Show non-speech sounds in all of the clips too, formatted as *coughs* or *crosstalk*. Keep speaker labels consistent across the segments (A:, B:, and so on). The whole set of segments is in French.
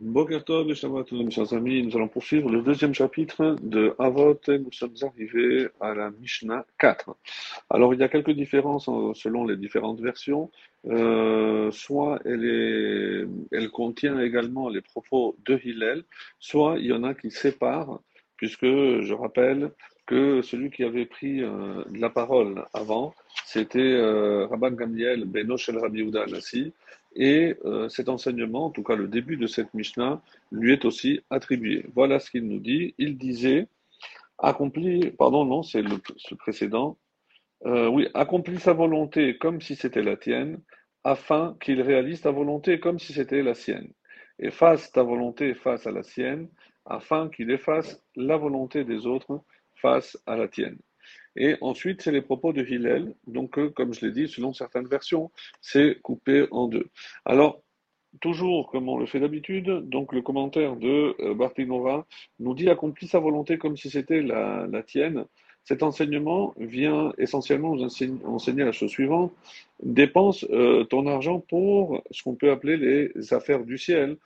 A: Boker Tov et Shabbat mes chers amis, nous allons poursuivre le deuxième chapitre de Avot et nous sommes arrivés à la Mishnah 4. Alors il y a quelques différences selon les différentes versions. Euh, soit elle, est, elle contient également les propos de Hillel, soit il y en a qui séparent, puisque je rappelle que celui qui avait pris euh, la parole avant, c'était euh, Rabban Gamliel Benoch el Rabbi et euh, cet enseignement, en tout cas le début de cette Mishnah, lui est aussi attribué. Voilà ce qu'il nous dit. Il disait, accompli, pardon, non, c'est le, précédent, euh, oui, accomplis sa volonté comme si c'était la tienne, afin qu'il réalise ta volonté comme si c'était la sienne. Et fasse ta volonté face à la sienne, afin qu'il efface la volonté des autres face à la tienne. Et ensuite, c'est les propos de Hillel. Donc, euh, comme je l'ai dit, selon certaines versions, c'est coupé en deux. Alors, toujours comme on le fait d'habitude, donc le commentaire de euh, nous dit accomplis sa volonté comme si c'était la, tienne. Cet enseignement vient essentiellement nous enseigner, la chose suivante dépense euh, ton argent pour ce qu'on peut appeler les affaires du ciel,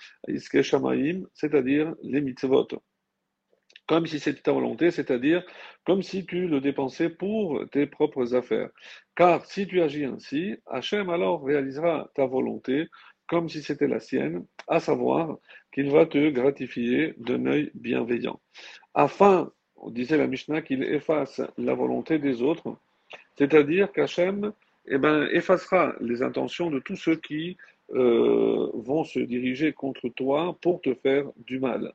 A: c'est-à-dire les mitzvot comme si c'était ta volonté, c'est-à-dire comme si tu le dépensais pour tes propres affaires. Car si tu agis ainsi, Hachem alors réalisera ta volonté comme si c'était la sienne, à savoir qu'il va te gratifier d'un œil bienveillant. Afin, disait la Mishnah, qu'il efface la volonté des autres, c'est-à-dire qu'Hachem eh ben, effacera les intentions de tous ceux qui euh, vont se diriger contre toi pour te faire du mal.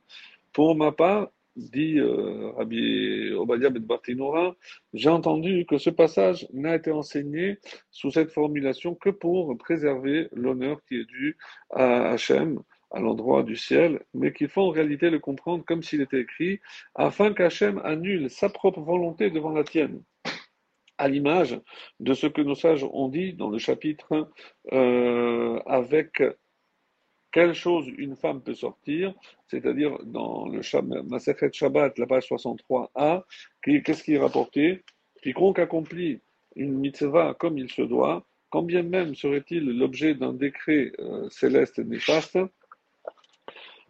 A: Pour ma part, dit euh, Rabbi Obadiah Ben Bartinora, j'ai entendu que ce passage n'a été enseigné sous cette formulation que pour préserver l'honneur qui est dû à Hachem, à l'endroit du ciel, mais qu'il faut en réalité le comprendre comme s'il était écrit, afin qu'Hachem annule sa propre volonté devant la tienne. À l'image de ce que nos sages ont dit dans le chapitre euh, avec quelle chose une femme peut sortir, c'est-à-dire dans le Masechet Shabbat, la page 63a, qu'est-ce qui est rapporté? Quiconque accomplit une mitzvah comme il se doit, quand bien même serait-il l'objet d'un décret euh, céleste néfaste,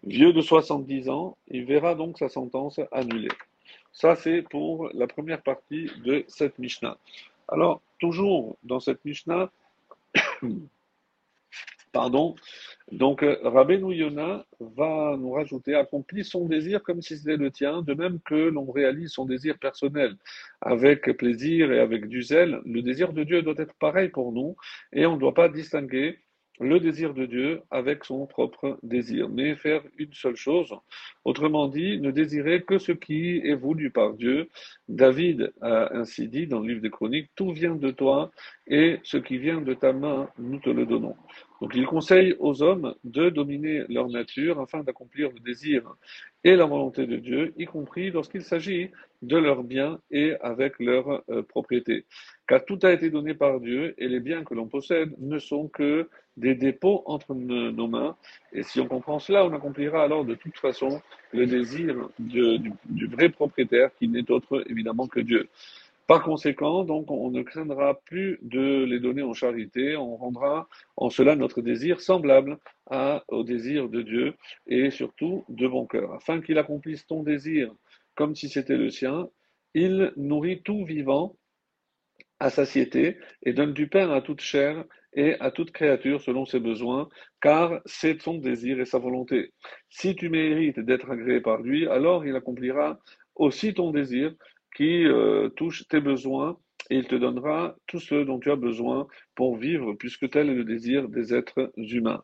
A: vieux de 70 ans, il verra donc sa sentence annulée. Ça, c'est pour la première partie de cette Mishnah. Alors, toujours dans cette Mishnah, Pardon. Donc, euh, Rabbeinu Yona va nous rajouter accomplit son désir comme si c'était le tien, de même que l'on réalise son désir personnel avec plaisir et avec du zèle. Le désir de Dieu doit être pareil pour nous et on ne doit pas distinguer le désir de Dieu avec son propre désir, mais faire une seule chose. Autrement dit, ne désirer que ce qui est voulu par Dieu. David a ainsi dit dans le livre des Chroniques, tout vient de toi et ce qui vient de ta main, nous te le donnons. Donc il conseille aux hommes de dominer leur nature afin d'accomplir le désir et la volonté de Dieu, y compris lorsqu'il s'agit de leurs biens et avec leurs euh, propriétés. Car tout a été donné par Dieu et les biens que l'on possède ne sont que des dépôts entre nos mains. Et si on comprend cela, on accomplira alors de toute façon le désir du, vrai propriétaire qui n'est autre évidemment que Dieu. Par conséquent, donc, on ne craindra plus de les donner en charité, on rendra en cela notre désir semblable au désir de Dieu et surtout de bon cœur. Afin qu'il accomplisse ton désir comme si c'était le sien, il nourrit tout vivant à satiété et donne du pain à toute chair et à toute créature selon ses besoins, car c'est son désir et sa volonté. Si tu mérites d'être agréé par lui, alors il accomplira aussi ton désir, qui euh, touche tes besoins et il te donnera tout ce dont tu as besoin pour vivre, puisque tel est le désir des êtres humains.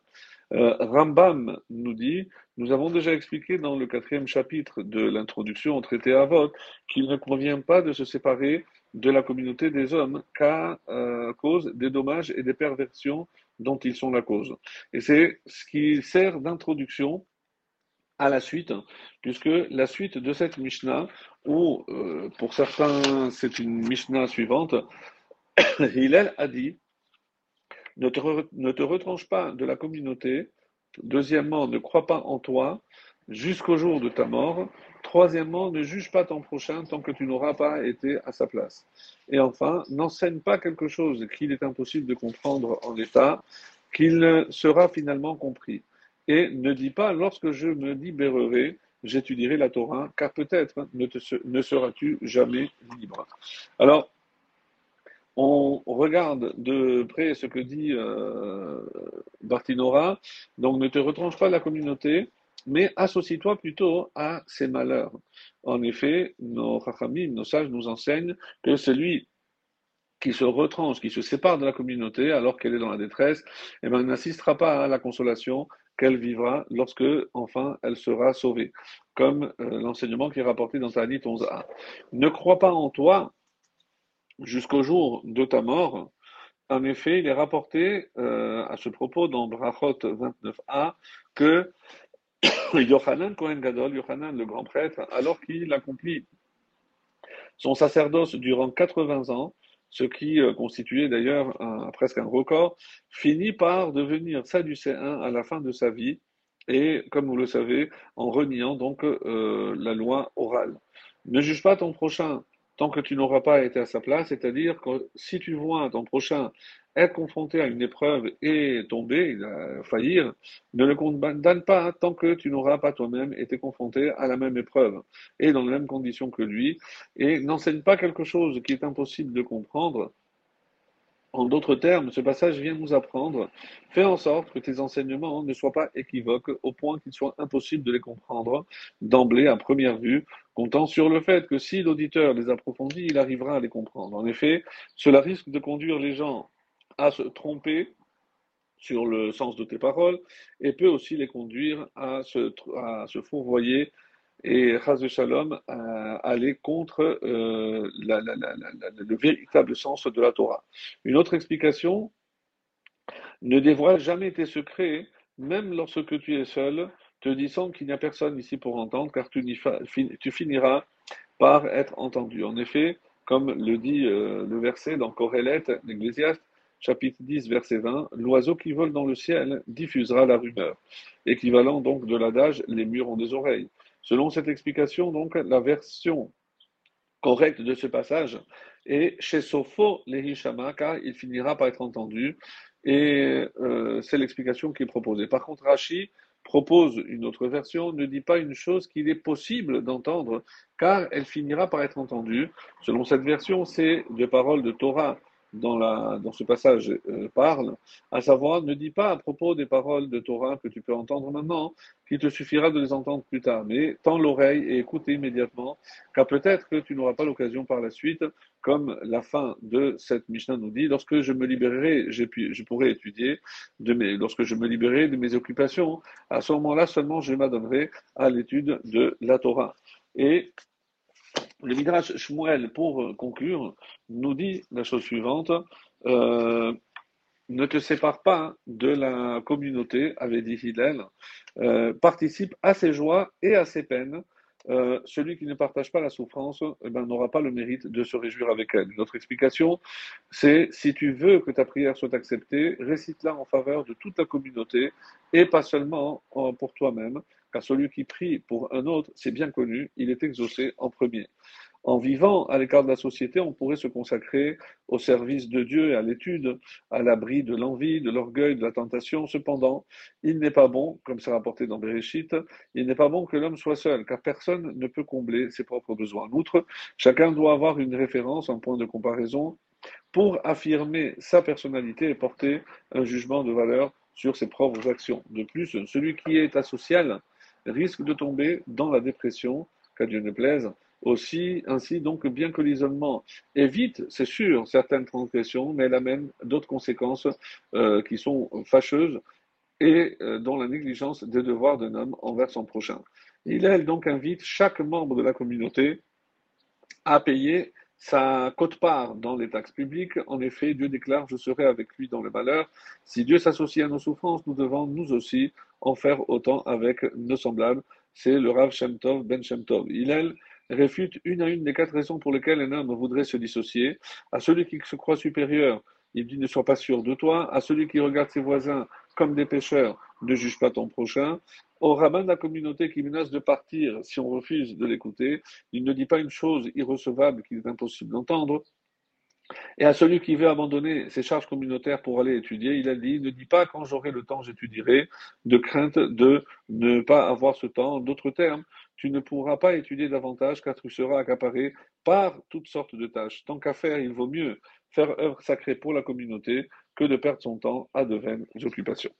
A: Euh, Rambam nous dit, nous avons déjà expliqué dans le quatrième chapitre de l'introduction au traité Avot qu'il ne convient pas de se séparer de la communauté des hommes qu'à euh, cause des dommages et des perversions dont ils sont la cause. Et c'est ce qui sert d'introduction à la suite, puisque la suite de cette Mishnah, où euh, pour certains c'est une Mishnah suivante, *coughs* Hillel a dit ne te, ne te retranche pas de la communauté. Deuxièmement, ne crois pas en toi jusqu'au jour de ta mort. Troisièmement, ne juge pas ton prochain tant que tu n'auras pas été à sa place. Et enfin, n'enseigne pas quelque chose qu'il est impossible de comprendre en l'état, qu'il sera finalement compris. et ne dis pas lorsque je me libérerai, j'étudierai la Torah, car peut-être ne, ne seras-tu jamais libre. Alors, on regarde de près ce que dit euh, Bartinora, donc ne te retranche pas de la communauté, mais associe-toi plutôt à ses malheurs. En effet, nos rachamim, nos sages nous enseignent que celui qui se retranche, qui se sépare de la communauté alors qu'elle est dans la détresse, eh ben, n'assistera pas à la consolation qu'elle vivra lorsque, enfin, elle sera sauvée. Comme euh, l'enseignement qui est rapporté dans Tanit 11a. Ne crois pas en toi jusqu'au jour de ta mort. En effet, il est rapporté euh, à ce propos dans Brachot 29a que *coughs* Yohanan Kohen Gadol, Yohanan le grand prêtre, alors qu'il accomplit son sacerdoce durant 80 ans, ce qui euh, constituait d'ailleurs presque un record, finit par devenir sadducéen à la fin de sa vie, et comme vous le savez, en reniant donc euh, la loi orale. Ne juge pas ton prochain tant que tu n'auras pas été à sa place, c'est-à-dire que si tu vois ton prochain être confronté à une épreuve et tomber, faillir, ne le condamne pas tant que tu n'auras pas toi-même été confronté à la même épreuve et dans les mêmes conditions que lui, et n'enseigne pas quelque chose qui est impossible de comprendre en d'autres termes, ce passage vient nous apprendre, fais en sorte que tes enseignements ne soient pas équivoques au point qu'il soit impossible de les comprendre d'emblée à première vue, comptant sur le fait que si l'auditeur les approfondit, il arrivera à les comprendre. En effet, cela risque de conduire les gens à se tromper sur le sens de tes paroles et peut aussi les conduire à se, à se fourvoyer et Chaz Shalom aller contre euh, le véritable sens de la Torah. Une autre explication, ne dévoile jamais tes secrets, même lorsque tu es seul, te disant qu'il n'y a personne ici pour entendre, car tu, tu finiras par être entendu. En effet, comme le dit euh, le verset dans Corélette, l'Ecclésiaste, chapitre 10, verset 20, l'oiseau qui vole dans le ciel diffusera la rumeur. Équivalent donc de l'adage, les murs ont des oreilles. Selon cette explication, donc, la version correcte de ce passage est chez Sopho l'Ehishama, car il finira par être entendu, et euh, c'est l'explication qui est proposée. Par contre, Rashi propose une autre version, ne dit pas une chose qu'il est possible d'entendre, car elle finira par être entendue. Selon cette version, c'est des paroles de Torah dans, la, dans ce passage euh, parle, à savoir, ne dis pas à propos des paroles de Torah que tu peux entendre maintenant, qu'il te suffira de les entendre plus tard, mais tends l'oreille et écoute immédiatement, car peut-être que tu n'auras pas l'occasion par la suite, comme la fin de cette Mishnah nous dit, lorsque je me libérerai, je pourrai étudier, de mes, lorsque je me libérerai de mes occupations, à ce moment-là seulement je m'adonnerai à l'étude de la Torah. Et le Midrash Shmuel, pour euh, conclure, nous dit la chose suivante euh, ne te sépare pas de la communauté, avait dit Hillel, euh, participe à ses joies et à ses peines. celui qui ne partage pas la souffrance eh ben, n'aura pas le mérite de se réjouir avec elle. Notre explication, c'est si tu veux que ta prière soit acceptée, récite-la en faveur de toute la communauté et pas seulement pour toi-même, car celui qui prie pour un autre, c'est bien connu, il est exaucé en premier. En vivant à l'écart de la société, on pourrait se consacrer au service de Dieu et à l'étude, à l'abri de l'envie, de l'orgueil, de la tentation. Cependant, il n'est pas bon, comme c'est rapporté dans Bereshit, il n'est pas bon que l'homme soit seul, car personne ne peut combler ses propres besoins. En outre, chacun doit avoir une référence, un point de comparaison, pour affirmer sa personnalité et porter un jugement de valeur sur ses propres actions. De plus, celui qui est asocial risque de tomber dans la dépression, qu'à Dieu ne plaise. Aussi, ainsi donc, bien que l'isolement évite, c'est sûr, certaines transgressions, mais elle amène d'autres conséquences euh, qui sont fâcheuses et euh, dont la négligence des devoirs d'un homme envers son prochain. Il, elle, donc invite chaque membre de la communauté à payer sa cote-part dans les taxes publiques. En effet, Dieu déclare, je serai avec lui dans le malheur. Si Dieu s'associe à nos souffrances, nous devons nous aussi en faire autant avec nos semblables. C'est le Rav Shem Tov, Ben Shem Tov. Il, elle, réfute une à une des quatre raisons pour lesquelles un homme voudrait se dissocier. À celui qui se croit supérieur, il dit ne sois pas sûr de toi. À celui qui regarde ses voisins comme des pécheurs, ne juge pas ton prochain. Au rabbin de la communauté qui menace de partir si on refuse de l'écouter, il ne dit pas une chose irrecevable qu'il est impossible d'entendre. Et à celui qui veut abandonner ses charges communautaires pour aller étudier, il a dit, ne dis pas quand j'aurai le temps, j'étudierai, de crainte de ne pas avoir ce temps. D'autres termes, tu ne pourras pas étudier davantage car tu seras accaparé par toutes sortes de tâches. Tant qu'à faire, il vaut mieux faire œuvre sacrée pour la communauté que de perdre son temps à de vaines occupations.